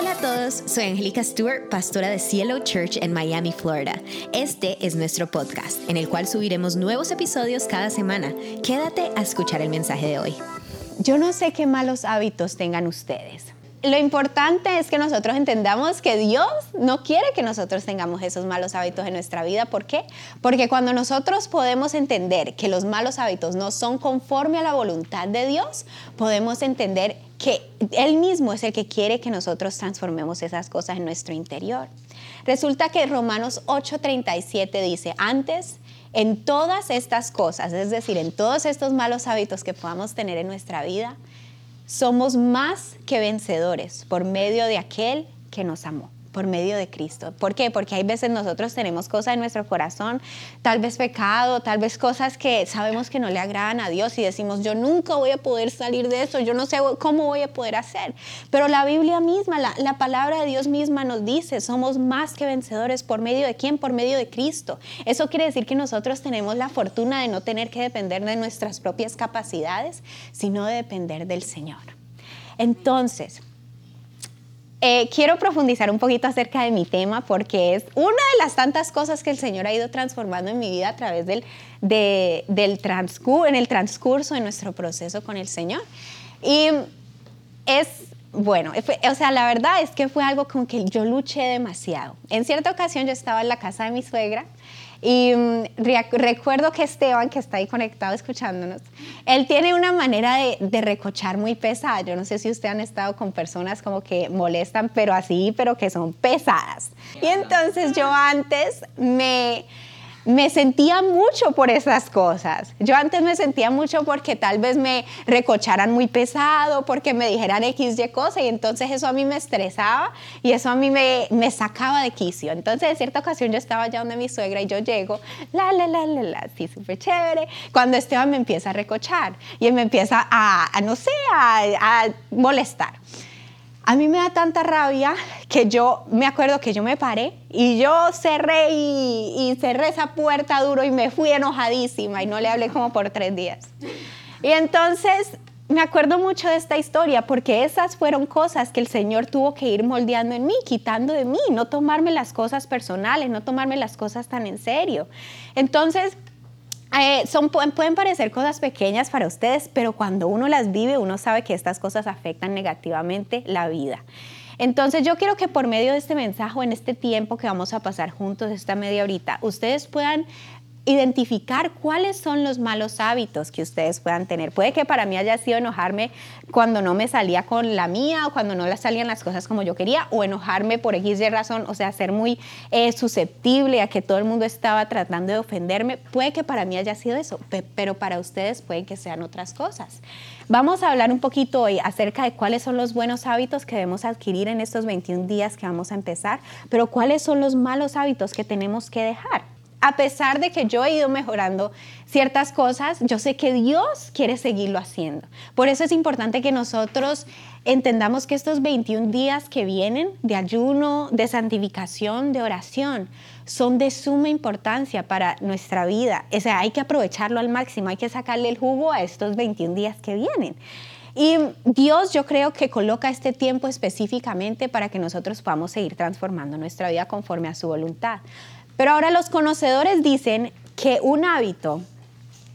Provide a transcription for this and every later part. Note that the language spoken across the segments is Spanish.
Hola a todos, soy Angélica Stewart, pastora de Cielo Church en Miami, Florida. Este es nuestro podcast, en el cual subiremos nuevos episodios cada semana. Quédate a escuchar el mensaje de hoy. Yo no sé qué malos hábitos tengan ustedes. Lo importante es que nosotros entendamos que Dios no quiere que nosotros tengamos esos malos hábitos en nuestra vida. ¿Por qué? Porque cuando nosotros podemos entender que los malos hábitos no son conforme a la voluntad de Dios, podemos entender que Él mismo es el que quiere que nosotros transformemos esas cosas en nuestro interior. Resulta que Romanos 8:37 dice, antes en todas estas cosas, es decir, en todos estos malos hábitos que podamos tener en nuestra vida, somos más que vencedores por medio de aquel que nos amó por medio de Cristo. ¿Por qué? Porque hay veces nosotros tenemos cosas en nuestro corazón, tal vez pecado, tal vez cosas que sabemos que no le agradan a Dios y decimos, yo nunca voy a poder salir de eso, yo no sé cómo voy a poder hacer. Pero la Biblia misma, la, la palabra de Dios misma nos dice, somos más que vencedores por medio de quién? Por medio de Cristo. Eso quiere decir que nosotros tenemos la fortuna de no tener que depender de nuestras propias capacidades, sino de depender del Señor. Entonces, eh, quiero profundizar un poquito acerca de mi tema porque es una de las tantas cosas que el Señor ha ido transformando en mi vida a través del, del transcurso, en el transcurso de nuestro proceso con el Señor. Y es, bueno, o sea, la verdad es que fue algo con que yo luché demasiado. En cierta ocasión yo estaba en la casa de mi suegra y mm, recuerdo que Esteban, que está ahí conectado escuchándonos, él tiene una manera de, de, recochar muy pesada. Yo no sé si ustedes han estado con personas como que molestan, pero así, pero que son pesadas. Y entonces yo antes me me sentía mucho por esas cosas. Yo antes me sentía mucho porque tal vez me recocharan muy pesado, porque me dijeran X, Y cosa, y entonces eso a mí me estresaba y eso a mí me, me sacaba de quicio. Entonces, en cierta ocasión yo estaba allá donde mi suegra y yo llego, la, la, la, la, la, sí, súper chévere, cuando Esteban me empieza a recochar y me empieza a, no sé, a molestar. A mí me da tanta rabia que yo me acuerdo que yo me paré y yo cerré y, cerré esa puerta duro y me fui enojadísima y no le hablé como por tres días. Y entonces me acuerdo mucho de esta historia porque esas fueron cosas que el Señor tuvo que ir moldeando en mí, quitando de mí, no tomarme las cosas personales, no tomarme las cosas tan en serio. Entonces, eh, son, pueden parecer cosas pequeñas para ustedes, pero cuando uno las vive, uno sabe que estas cosas afectan negativamente la vida. Entonces yo quiero que por medio de este mensaje, en este tiempo que vamos a pasar juntos, esta media horita, ustedes puedan identificar cuáles son los malos hábitos que ustedes puedan tener. Puede que para mí haya sido enojarme cuando no me salía con la mía o cuando no salían las cosas como yo quería o enojarme por X y razón, o sea, ser muy eh, susceptible a que todo el mundo estaba tratando de ofenderme. Puede que para mí haya sido eso, pero para ustedes puede que sean otras cosas. Vamos a hablar un poquito hoy acerca de cuáles son los buenos hábitos que debemos adquirir en estos 21 días que vamos a empezar, pero cuáles son los malos hábitos que tenemos que dejar a pesar de que yo he ido mejorando ciertas cosas, yo sé que Dios quiere seguirlo haciendo. Por eso es importante que nosotros entendamos que estos 21 días que vienen de ayuno, de santificación, de oración, son de suma importancia para nuestra vida. O sea, hay que aprovecharlo al máximo, hay que sacarle el jugo a estos 21 días que vienen. Y Dios yo creo que coloca este tiempo específicamente para que nosotros podamos seguir transformando nuestra vida conforme a su voluntad. Pero ahora los conocedores dicen que un hábito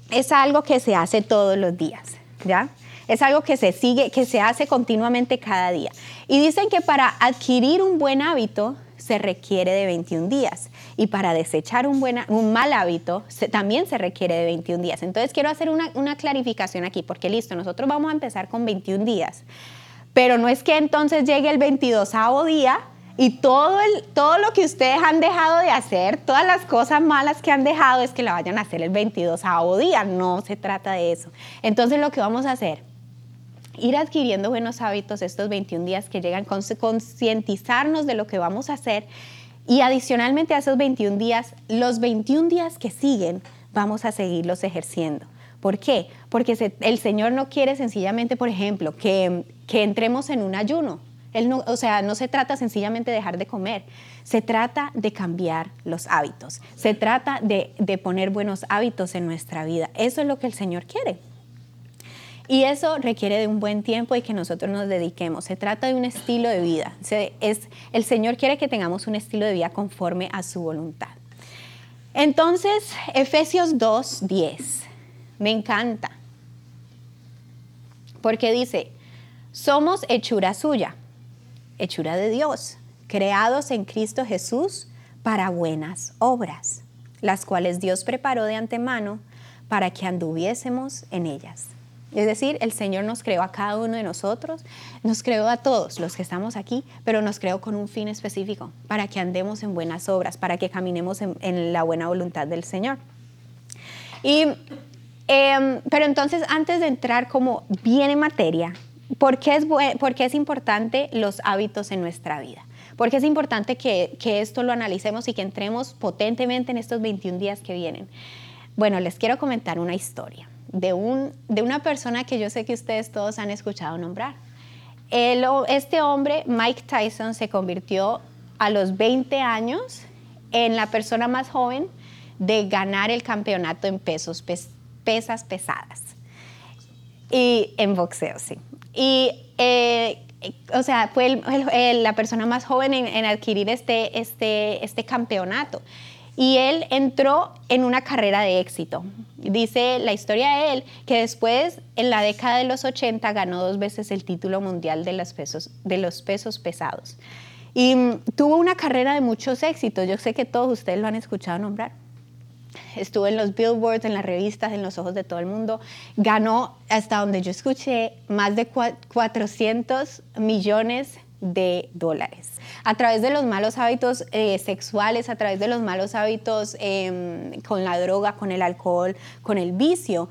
es algo que se hace todos los días, ¿ya? Es algo que se sigue, que se hace continuamente cada día. Y dicen que para adquirir un buen hábito se requiere de 21 días y para desechar un, un mal hábito también se requiere de 21 días. Entonces quiero hacer una, una clarificación aquí, porque listo, nosotros vamos a empezar con 21 días, pero no es que entonces llegue el 22 día y todo, el, todo lo que ustedes han dejado de hacer, todas las cosas malas que han dejado es que la vayan a hacer el 22 día. No se trata de eso. Entonces lo que vamos a hacer, ir adquiriendo buenos hábitos estos 21 días que llegan, concientizarnos de lo que vamos a hacer y adicionalmente a esos 21 días, los 21 días que siguen, vamos a seguirlos ejerciendo. ¿Por qué? Porque el Señor no quiere sencillamente, por ejemplo, que, que entremos en un ayuno o sea, no se trata sencillamente de dejar de comer, se trata de cambiar los hábitos, se trata de, poner buenos hábitos en nuestra vida. Eso es lo que el Señor quiere. Y eso requiere de un buen tiempo y que nosotros nos dediquemos. Se trata de un estilo de vida. es, el Señor quiere que tengamos un estilo de vida conforme a su voluntad. Entonces, Efesios 2, 10. Me encanta. Porque dice, somos hechura suya, hechura de Dios, creados en Cristo Jesús para buenas obras, las cuales Dios preparó de antemano para que anduviésemos en ellas. Es decir, el Señor nos creó a cada uno de nosotros, nos creó a todos los que estamos aquí, pero nos creó con un fin específico, para que andemos en buenas obras, para que caminemos en, la buena voluntad del Señor. Y, em, pero entonces, antes de entrar como bien en materia, ¿por qué, es, ¿por qué es importante los hábitos en nuestra vida? Porque es importante que, que esto lo analicemos y que entremos potentemente en estos 21 días que vienen. Bueno, les quiero comentar una historia de, un, de una persona que yo sé que ustedes todos han escuchado nombrar. este hombre, Mike Tyson, se convirtió a los 20 años en la persona más joven de ganar el campeonato en pesos, pesas pesadas. Y en boxeo, sí. Y, eh, o sea, fue la persona más joven en, en adquirir este, este, este campeonato y él entró en una carrera de éxito. Dice la historia de él que después, en la década de los 80, ganó dos veces el título mundial de los pesos, de los pesos pesados. Y mm, tuvo una carrera de muchos éxitos. Yo sé que todos ustedes lo han escuchado nombrar. Estuvo en los billboards, en las revistas, en los ojos de todo el mundo. Ganó, hasta donde yo escuché, más de 400 millones de dólares. A través de los malos hábitos eh, sexuales, a través de los malos hábitos em, con la droga, con el alcohol, con el vicio,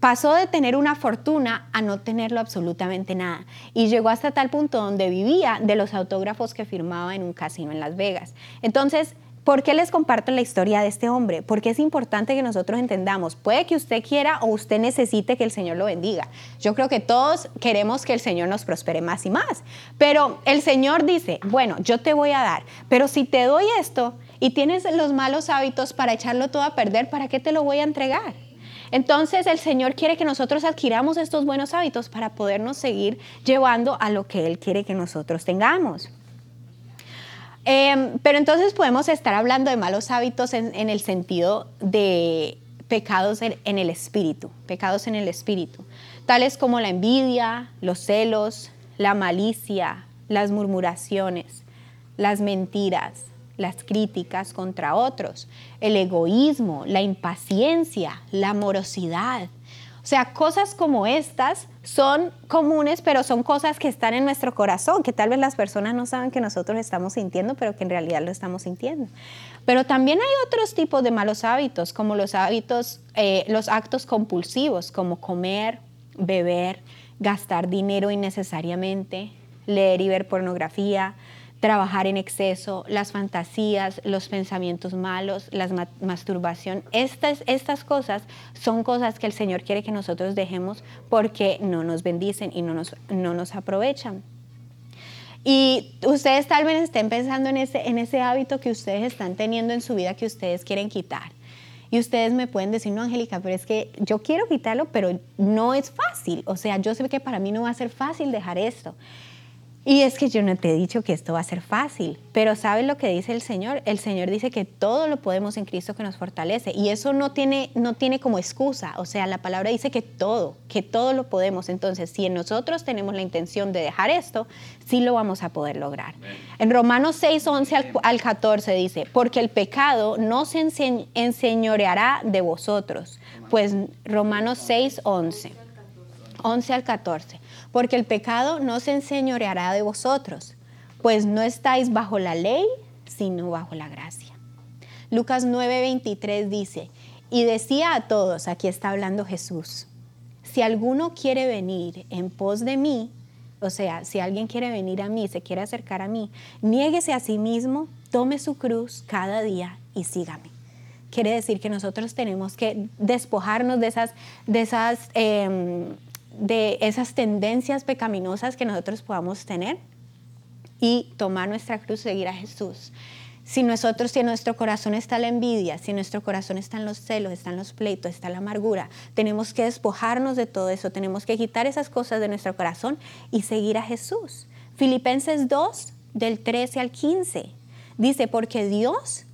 pasó de tener una fortuna a no tenerlo absolutamente nada. Y llegó hasta tal punto donde vivía de los autógrafos que firmaba en un casino en Las Vegas. Entonces, ¿Por qué les comparto la historia de este hombre? Porque es importante que nosotros entendamos, puede que usted quiera o usted necesite que el Señor lo bendiga. Yo creo que todos queremos que el Señor nos prospere más y más, pero el Señor dice, bueno, yo te voy a dar, pero si te doy esto y tienes los malos hábitos para echarlo todo a perder, ¿para qué te lo voy a entregar? Entonces el Señor quiere que nosotros adquiramos estos buenos hábitos para podernos seguir llevando a lo que Él quiere que nosotros tengamos. Em, pero entonces podemos estar hablando de malos hábitos en, el sentido de pecados en, en, el espíritu, pecados en el espíritu, tales como la envidia, los celos, la malicia, las murmuraciones, las mentiras, las críticas contra otros, el egoísmo, la impaciencia, la morosidad, sea, cosas como estas son comunes, pero son cosas que están en nuestro corazón, que tal vez las personas no saben que nosotros estamos sintiendo, pero que en realidad lo estamos sintiendo. Pero también hay otros tipos de malos hábitos, como los hábitos, eh, los actos compulsivos, como comer, beber, gastar dinero innecesariamente, leer y ver pornografía, trabajar en exceso, las fantasías, los pensamientos malos, la masturbación. Estas, estas cosas son cosas que el Señor quiere que nosotros dejemos porque no nos bendicen y no nos, no nos aprovechan. Y ustedes tal vez estén pensando en ese, en ese hábito que ustedes están teniendo en su vida que ustedes quieren quitar. Y ustedes me pueden decir, no, Angélica, pero es que yo quiero quitarlo, pero no es fácil. O sea, yo sé que para mí no va a ser fácil dejar esto. Y es que yo no te he dicho que esto va a ser fácil, pero ¿sabes lo que dice el Señor? El Señor dice que todo lo podemos en Cristo que nos fortalece y eso no tiene, no tiene como excusa, o sea, la palabra dice que todo, que todo lo podemos. Entonces, si en nosotros tenemos la intención de dejar esto, sí lo vamos a poder lograr. En Romanos 6, 11 al, al 14 dice, porque el pecado no se enseñoreará de vosotros, pues Romanos 6, 11. 11 al 14 porque el pecado no se enseñoreará de vosotros, pues no estáis bajo la ley, sino bajo la gracia. Lucas 9:23 dice, y decía a todos, aquí está hablando Jesús, si alguno quiere venir en pos de mí, o sea, si alguien quiere venir a mí, se quiere acercar a mí, niéguese a sí mismo, tome su cruz cada día y sígame. Quiere decir que nosotros tenemos que despojarnos de esas, de esas em, de esas tendencias pecaminosas que nosotros podamos tener y tomar nuestra cruz, seguir a Jesús. si nosotros, si en nuestro corazón está la envidia, si en nuestro corazón están los celos, están los pleitos, está la amargura, tenemos que despojarnos de todo eso, tenemos que quitar esas cosas de nuestro corazón y seguir a Jesús. Filipenses 2, del 13 al 15, dice, porque Dios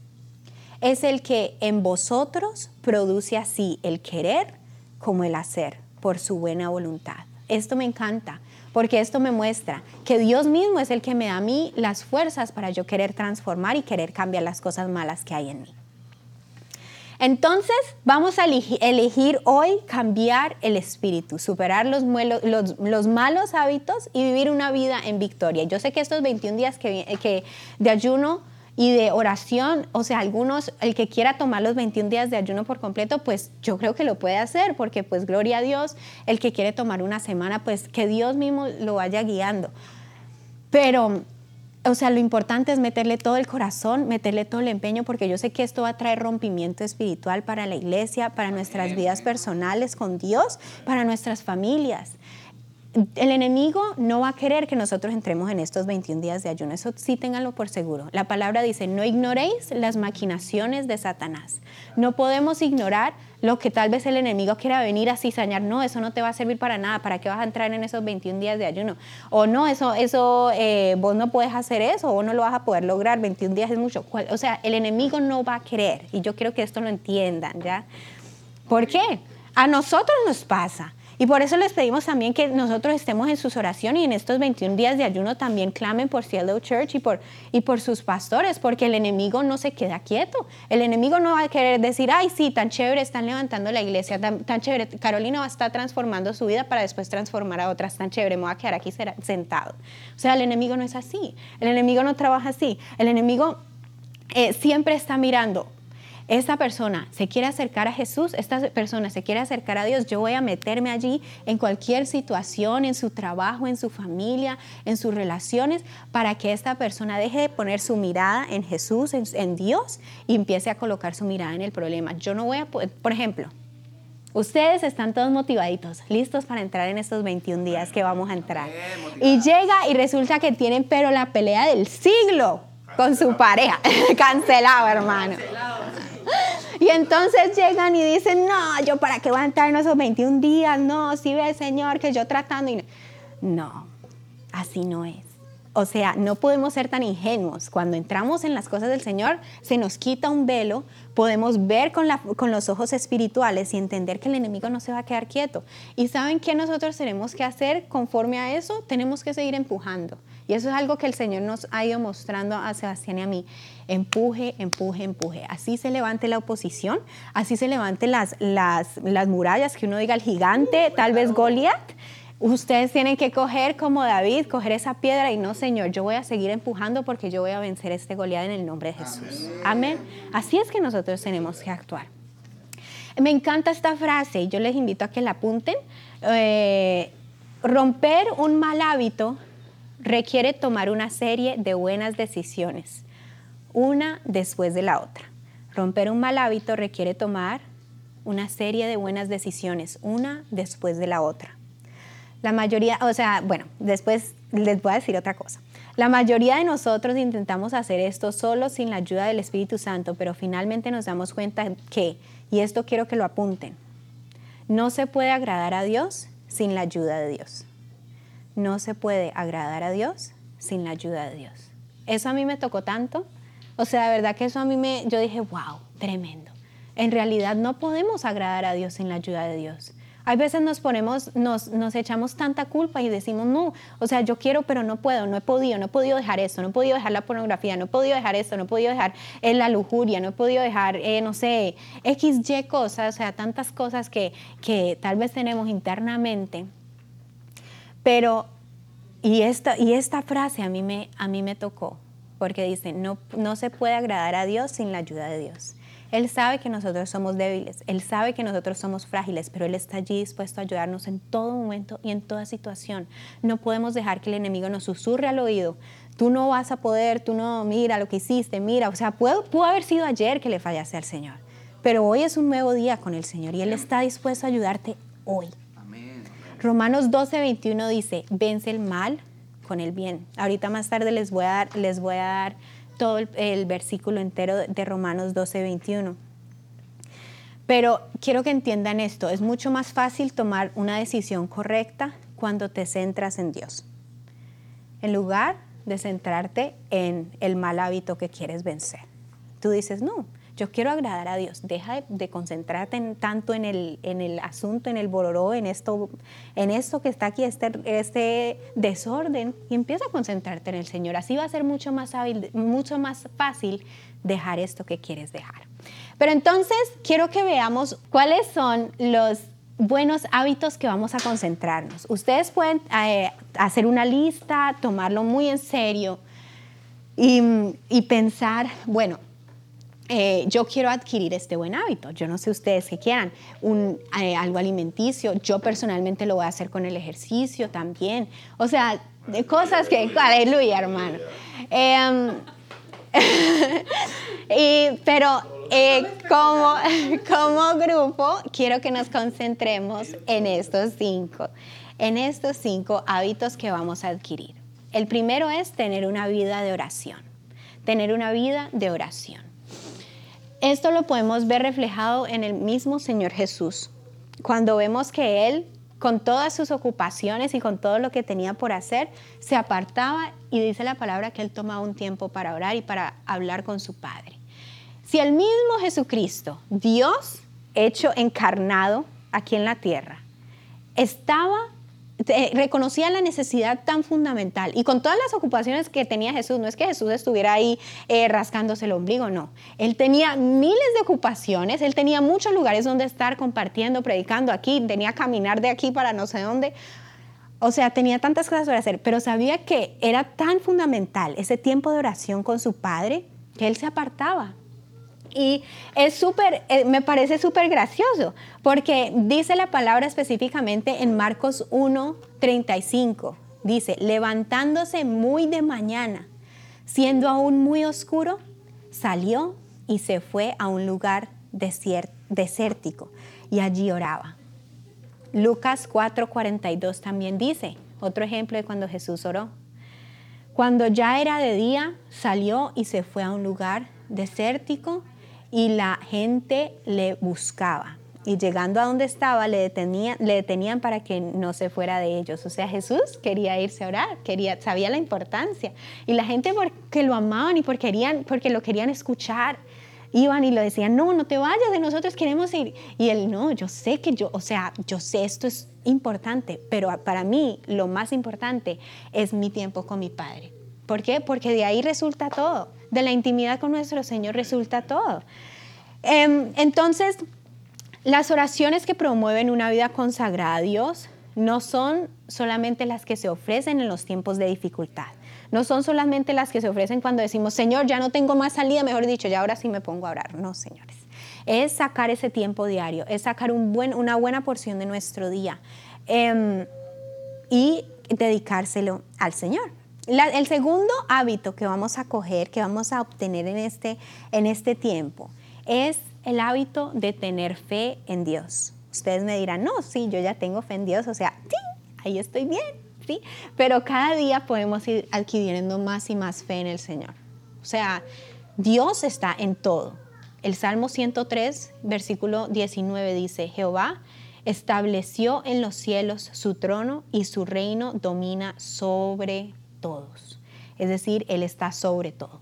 es el que en vosotros produce así el querer como el hacer por su buena voluntad. Esto me encanta, porque esto me muestra que Dios mismo es el que me da a mí las fuerzas para yo querer transformar y querer cambiar las cosas malas que hay en mí. Entonces vamos a elegir hoy cambiar el espíritu, superar los, los, malos hábitos y vivir una vida en victoria. Yo sé que estos 21 días que de ayuno y de oración, o sea, algunos, el que quiera tomar los 21 días de ayuno por completo, pues yo creo que lo puede hacer, porque pues gloria a Dios, el que quiere tomar una semana, pues que Dios mismo lo vaya guiando. Pero, o sea, lo importante es meterle todo el corazón, meterle todo el empeño, porque yo sé que esto va a traer rompimiento espiritual para la iglesia, para nuestras vidas personales con Dios, para nuestras familias el enemigo no va a querer que nosotros entremos en estos 21 días de ayuno. Eso sí ténganlo por seguro. La palabra dice, no ignoréis las maquinaciones de Satanás. No podemos ignorar lo que tal vez el enemigo quiera venir a cizañar. No, eso no te va a servir para nada. ¿Para qué vas a entrar en esos 21 días de ayuno? O no, eso, eso eh, vos no puedes hacer eso, o no lo vas a poder lograr. 21 días es mucho. O sea, el enemigo no va a querer. Y yo quiero que esto lo entiendan, ¿ya? ¿Por qué? A nosotros nos pasa. Y por eso les pedimos también que nosotros estemos en sus oraciones y en estos 21 días de ayuno también clamen por Cielo Church y por, y por sus pastores, porque el enemigo no se queda quieto. El enemigo no va a querer decir, ay, sí, tan chévere, están levantando la iglesia, tan, chévere, Carolina va a estar transformando su vida para después transformar a otras, tan chévere, me voy a quedar aquí sentado. O sea, el enemigo no es así, el enemigo no trabaja así, el enemigo eh, siempre está mirando esta persona se quiere acercar a Jesús, esta persona se quiere acercar a Dios, yo voy a meterme allí en cualquier situación, en su trabajo, en su familia, en sus relaciones, para que esta persona deje de poner su mirada en Jesús, en, Dios, y empiece a colocar su mirada en el problema. Yo no voy a, por ejemplo, Ustedes están todos motivaditos, listos para entrar en estos 21 días que vamos a entrar. Y llega y resulta que tienen pero la pelea del siglo con su pareja. Cancelado, hermano. Y entonces llegan y dicen, no, yo para qué voy a entrar en esos 21 días, no, si ve, Señor, que yo tratando. Y no, así no es. O sea, no podemos ser tan ingenuos. Cuando entramos en las cosas del Señor, se nos quita un velo, podemos ver con, con, los ojos espirituales y entender que el enemigo no se va a quedar quieto. ¿Y saben qué nosotros tenemos que hacer conforme a eso? Tenemos que seguir empujando. Y eso es algo que el Señor nos ha ido mostrando a Sebastián y a mí. Empuje, empuje, empuje. Así se levante la oposición, así se levanten las, las, las murallas, que uno diga el gigante, tal vez Goliat Ustedes tienen que coger como David, coger esa piedra y no, Señor, yo voy a seguir empujando porque yo voy a vencer este Goliat en el nombre de Jesús. Amén. Así es que nosotros tenemos que actuar. Me encanta esta frase y yo les invito a que la apunten. Eh, romper un mal hábito requiere tomar una serie de buenas decisiones, una después de la otra. Romper un mal hábito requiere tomar una serie de buenas decisiones, una después de la otra. La mayoría, o sea, bueno, después les voy a decir otra cosa. La mayoría de nosotros intentamos hacer esto solo sin la ayuda del Espíritu Santo, pero finalmente nos damos cuenta que, y esto quiero que lo apunten, no se puede agradar a Dios sin la ayuda de Dios. No se puede agradar a Dios sin la ayuda de Dios. Eso a mí me tocó tanto. O sea, de verdad que eso a mí me, yo dije, wow, tremendo. En realidad no podemos agradar a Dios sin la ayuda de Dios. Hay veces nos ponemos, nos, nos, echamos tanta culpa y decimos, no, o sea, yo quiero, pero no puedo, no he podido, no he podido dejar esto, no he podido dejar la pornografía, no he podido dejar esto, no he podido dejar eh, la lujuria, no he podido dejar, eh, no sé, X, Y cosas, o sea, tantas cosas que, que tal vez tenemos internamente. Pero, y esta, y esta frase a mí, me, a mí me tocó, porque dice, no, no se puede agradar a Dios sin la ayuda de Dios. Él sabe que nosotros somos débiles, Él sabe que nosotros somos frágiles, pero Él está allí dispuesto a ayudarnos en todo momento y en toda situación. No podemos dejar que el enemigo nos susurre al oído. Tú no vas a poder, tú no, mira lo que hiciste, mira, o sea, pudo, pudo haber sido ayer que le fallase al Señor, pero hoy es un nuevo día con el Señor y Él está dispuesto a ayudarte hoy. Romanos 12, 21 dice, vence el mal con el bien. Ahorita más tarde les voy a dar, les voy a dar todo el, versículo entero de Romanos 12, 21. Pero quiero que entiendan esto, es mucho más fácil tomar una decisión correcta cuando te centras en Dios, en lugar de centrarte en el mal hábito que quieres vencer. Tú dices, no, yo quiero agradar a Dios. Deja de, concentrarte en, tanto en el, en el asunto, en el bororó, en esto, en esto que está aquí, este, este desorden, y empieza a concentrarte en el Señor. Así va a ser mucho más, hábil, mucho más fácil dejar esto que quieres dejar. Pero entonces quiero que veamos cuáles son los buenos hábitos que vamos a concentrarnos. Ustedes pueden eh, hacer una lista, tomarlo muy en serio y, y pensar, bueno, eh, yo quiero adquirir este buen hábito. Yo no sé ustedes que quieran, eh, algo alimenticio. Yo personalmente lo voy a hacer con el ejercicio también. O sea, de cosas que, aleluya, hermano. Em, pero eh, como, como grupo, quiero que nos concentremos en estos cinco, en estos cinco hábitos que vamos a adquirir. El primero es tener una vida de oración. Tener una vida de oración. Esto lo podemos ver reflejado en el mismo Señor Jesús, cuando vemos que Él, con todas sus ocupaciones y con todo lo que tenía por hacer, se apartaba y dice la palabra que Él tomaba un tiempo para orar y para hablar con su Padre. Si el mismo Jesucristo, Dios hecho encarnado aquí en la tierra, estaba reconocía la necesidad tan fundamental y con todas las ocupaciones que tenía Jesús, no es que Jesús estuviera ahí eh, rascándose el ombligo, no. Él tenía miles de ocupaciones, él tenía muchos lugares donde estar compartiendo, predicando aquí, tenía que caminar de aquí para no sé dónde. O sea, tenía tantas cosas por hacer, pero sabía que era tan fundamental ese tiempo de oración con su padre que él se apartaba y es súper, eh, me parece súper gracioso, porque dice la palabra específicamente en Marcos 1, 35. Dice, levantándose muy de mañana, siendo aún muy oscuro, salió y se fue a un lugar desértico y allí oraba. Lucas 4:42 también dice, otro ejemplo de cuando Jesús oró. Cuando ya era de día, salió y se fue a un lugar desértico y la gente le buscaba. Y llegando a donde estaba, le detenían, le detenían para que no se fuera de ellos. O sea, Jesús quería irse a orar, quería, sabía la importancia. Y la gente porque lo amaban y porque, querían, porque lo querían escuchar, iban y le decían, no, no te vayas de nosotros, queremos ir. Y él, no, yo sé que yo, o sea, yo sé esto es importante, pero para mí lo más importante es mi tiempo con mi Padre. ¿Por qué? Porque de ahí resulta todo. De la intimidad con nuestro Señor resulta todo. Em, entonces, las oraciones que promueven una vida consagrada a Dios no son solamente las que se ofrecen en los tiempos de dificultad. No son solamente las que se ofrecen cuando decimos, Señor, ya no tengo más salida, mejor dicho, ya ahora sí me pongo a orar. No, señores. Es sacar ese tiempo diario, es sacar una buena porción de nuestro día em, y dedicárselo al Señor el segundo hábito que vamos a coger, que vamos a obtener en este, en este tiempo, es el hábito de tener fe en Dios. Ustedes me dirán, no, sí, yo ya tengo fe en Dios, o sea, sí, ahí estoy bien, sí, pero cada día podemos ir adquiriendo más y más fe en el Señor. O sea, Dios está en todo. El Salmo 103, versículo 19 dice, Jehová estableció en los cielos su trono y su reino domina sobre todos. Es decir, Él está sobre todo.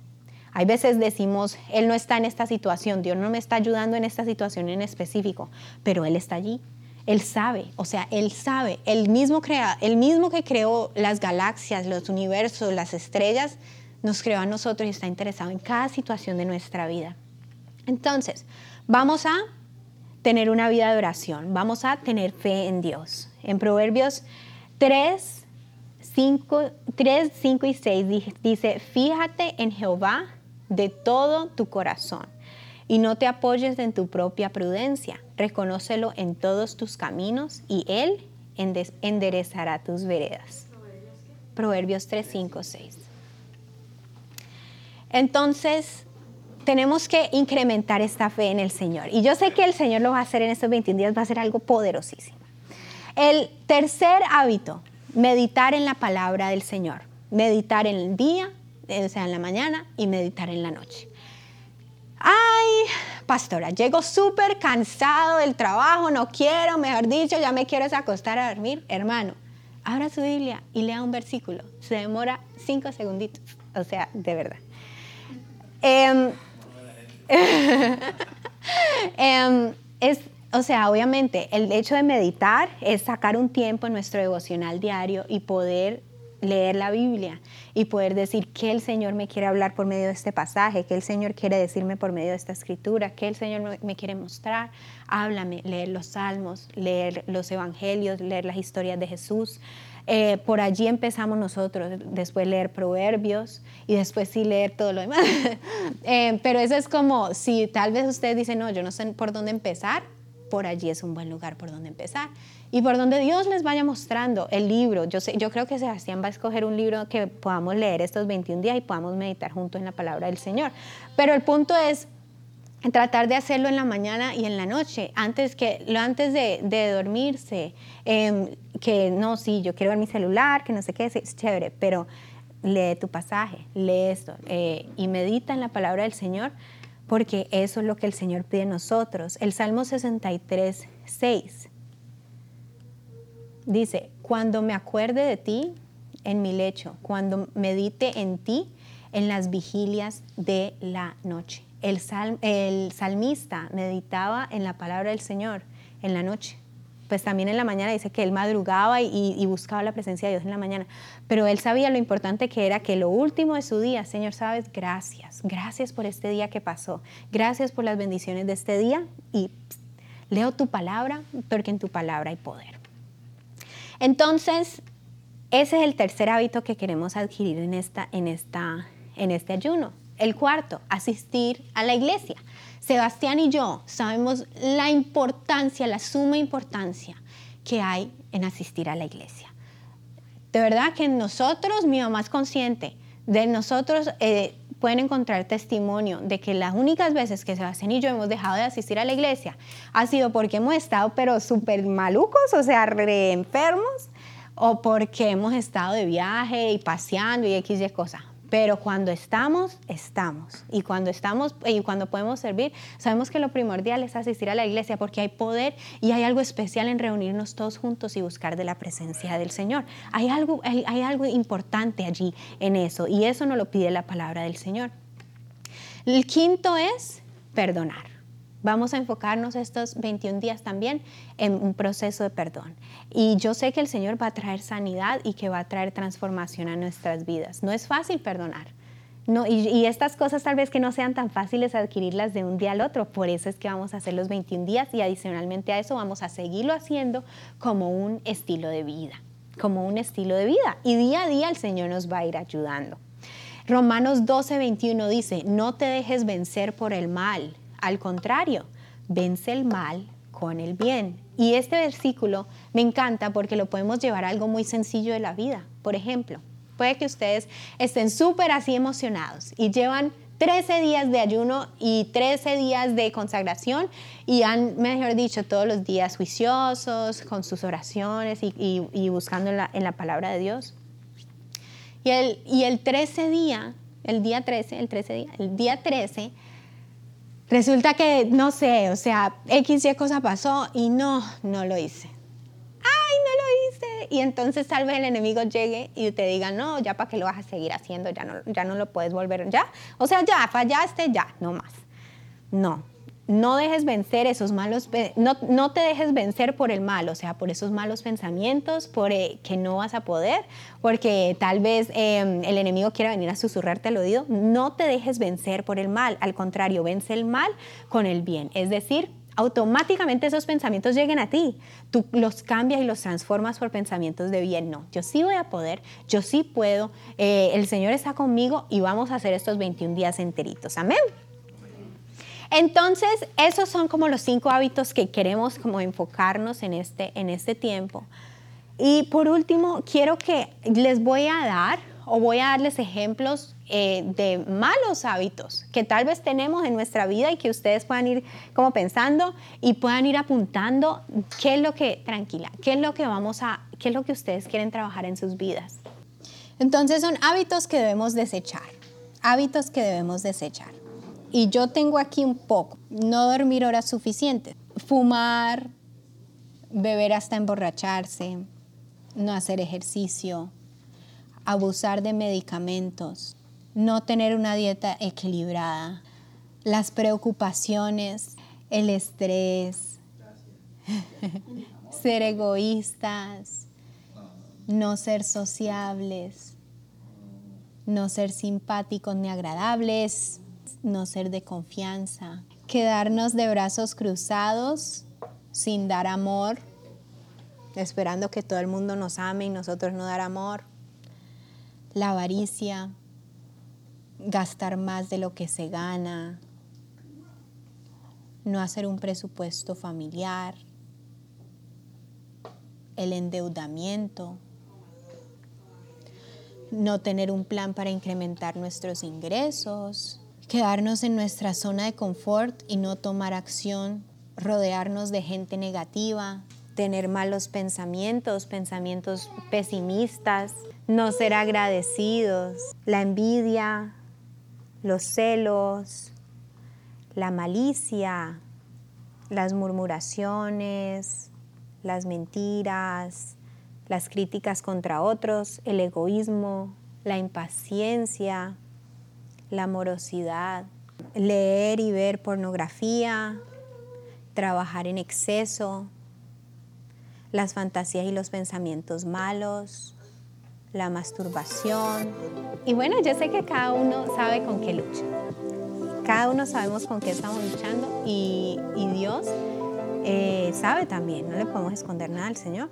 Hay veces decimos, Él no está en esta situación, Dios no me está ayudando en esta situación en específico, pero Él está allí. Él sabe, o sea, Él sabe, el mismo, crea, el mismo que creó las galaxias, los universos, las estrellas, nos creó a nosotros y está interesado en cada situación de nuestra vida. Entonces, vamos a tener una vida de oración, vamos a tener fe en Dios. En Proverbios 3, 5, 3, 5 y 6 dice, fíjate en Jehová de todo tu corazón y no te apoyes en tu propia prudencia. Reconócelo en todos tus caminos y Él enderezará tus veredas. Proverbios 3, 5, 6. Entonces, tenemos que incrementar esta fe en el Señor. Y yo sé que el Señor lo va a hacer en estos 21 días, va a ser algo poderosísimo. El tercer hábito meditar en la palabra del Señor, meditar en el día, o sea, en la mañana y meditar en la noche. Ay, pastora, llego súper cansado del trabajo, no quiero, mejor dicho, ya me quiero acostar a dormir. Hermano, abra su Biblia y lea un versículo. Se demora cinco segunditos. O sea, de verdad. Em, em, es, o sea, obviamente, el hecho de meditar es sacar un tiempo en nuestro devocional diario y poder leer la Biblia y poder decir que el Señor me quiere hablar por medio de este pasaje, que el Señor quiere decirme por medio de esta escritura, que el Señor me quiere mostrar. Háblame, leer los salmos, leer los evangelios, leer las historias de Jesús. Eh, por allí empezamos nosotros, después leer proverbios y después sí leer todo lo demás. Eh, pero eso es como, si tal vez usted dice, no, yo no sé por dónde empezar, por allí es un buen lugar por donde empezar. Y por donde Dios les vaya mostrando el libro. Yo, sé, yo creo que Sebastián va a escoger un libro que podamos leer estos 21 días y podamos meditar juntos en la palabra del Señor. Pero el punto es tratar de hacerlo en la mañana y en la noche, antes, que, antes de, dormirse. Em, que no, sí, yo quiero ver mi celular, que no sé qué, es chévere, pero lee tu pasaje, lee esto eh, y medita en la palabra del Señor porque eso es lo que el Señor pide a nosotros. El Salmo 63, 6 dice, cuando me acuerde de ti en mi lecho, cuando medite en ti en las vigilias de la noche. El, el salmista meditaba en la palabra del Señor en la noche pues también en la mañana dice que él madrugaba y, buscaba la presencia de Dios en la mañana, pero él sabía lo importante que era que lo último de su día, Señor, sabes, gracias, gracias por este día que pasó, gracias por las bendiciones de este día y leo tu palabra porque en tu palabra hay poder. Entonces, ese es el tercer hábito que queremos adquirir en, esta, en, esta, en este ayuno. El cuarto, asistir a la iglesia. Sebastián y yo sabemos la importancia, la suma importancia que hay en asistir a la iglesia. De verdad que nosotros, mi mamá es consciente, de nosotros eh, pueden encontrar testimonio de que las únicas veces que Sebastián y yo hemos dejado de asistir a la iglesia ha sido porque hemos estado pero súper malucos, o sea, re enfermos, o porque hemos estado de viaje y paseando y X y cosas. Pero cuando estamos, estamos. Y cuando estamos y cuando podemos servir, sabemos que lo primordial es asistir a la iglesia porque hay poder y hay algo especial en reunirnos todos juntos y buscar de la presencia del Señor. Hay algo, hay, algo importante allí en eso y eso nos lo pide la palabra del Señor. El quinto es perdonar. Vamos a enfocarnos estos 21 días también en un proceso de perdón. Y yo sé que el Señor va a traer sanidad y que va a traer transformación a nuestras vidas. No es fácil perdonar. No, y, estas cosas tal vez que no sean tan fáciles adquirirlas de un día al otro. Por eso es que vamos a hacer los 21 días y adicionalmente a eso vamos a seguirlo haciendo como un estilo de vida. Como un estilo de vida. Y día a día el Señor nos va a ir ayudando. Romanos 12, 21 dice, no te dejes vencer por el mal, al contrario, vence el mal con el bien. Y este versículo me encanta porque lo podemos llevar a algo muy sencillo de la vida. Por ejemplo, puede que ustedes estén súper así emocionados y llevan 13 días de ayuno y 13 días de consagración y han, mejor dicho, todos los días juiciosos con sus oraciones y, buscando en la, palabra de Dios. Y el, y el 13 día, el día 13, el 13 día, el día 13 Resulta que, no sé, o sea, X y cosa pasó y no, no lo hice. ¡Ay, no lo hice! Y entonces tal vez el enemigo llegue y te diga, no, ya para qué lo vas a seguir haciendo, ya no, ya no lo puedes volver, ya. O sea, ya, fallaste, ya, no más. No, no dejes vencer esos malos, no, no, te dejes vencer por el mal, o sea, por esos malos pensamientos, por eh, que no vas a poder, porque tal vez em, el enemigo quiera venir a susurrarte al oído. No te dejes vencer por el mal, al contrario, vence el mal con el bien. Es decir, automáticamente esos pensamientos lleguen a ti. Tú los cambias y los transformas por pensamientos de bien. No, yo sí voy a poder, yo sí puedo, eh, el Señor está conmigo y vamos a hacer estos 21 días enteritos. Amén. Entonces, esos son como los cinco hábitos que queremos como enfocarnos en este, en este tiempo. Y por último, quiero que les voy a dar o voy a darles ejemplos eh, de malos hábitos que tal vez tenemos en nuestra vida y que ustedes puedan ir como pensando y puedan ir apuntando qué es lo que, tranquila, qué es lo que vamos a, qué es lo que ustedes quieren trabajar en sus vidas. Entonces son hábitos que debemos desechar hábitos que debemos desechar. Y yo tengo aquí un poco. No dormir horas suficientes. Fumar, beber hasta emborracharse, no hacer ejercicio, abusar de medicamentos, no tener una dieta equilibrada, las preocupaciones, el estrés, ser egoístas, no ser sociables, no ser simpáticos ni agradables, no ser de confianza, quedarnos de brazos cruzados sin dar amor, esperando que todo el mundo nos ame y nosotros no dar amor, la avaricia, gastar más de lo que se gana, no hacer un presupuesto familiar, el endeudamiento, no tener un plan para incrementar nuestros ingresos, quedarnos en nuestra zona de confort y no tomar acción, rodearnos de gente negativa, tener malos pensamientos, pensamientos pesimistas, no ser agradecidos, la envidia, los celos, la malicia, las murmuraciones, las mentiras, las críticas contra otros, el egoísmo, la impaciencia, la morosidad, leer y ver pornografía, trabajar en exceso, las fantasías y los pensamientos malos, la masturbación. Y bueno, yo sé que cada uno sabe con qué lucha. Cada uno sabemos con qué estamos luchando y, Dios eh, sabe también, no le podemos esconder nada al Señor.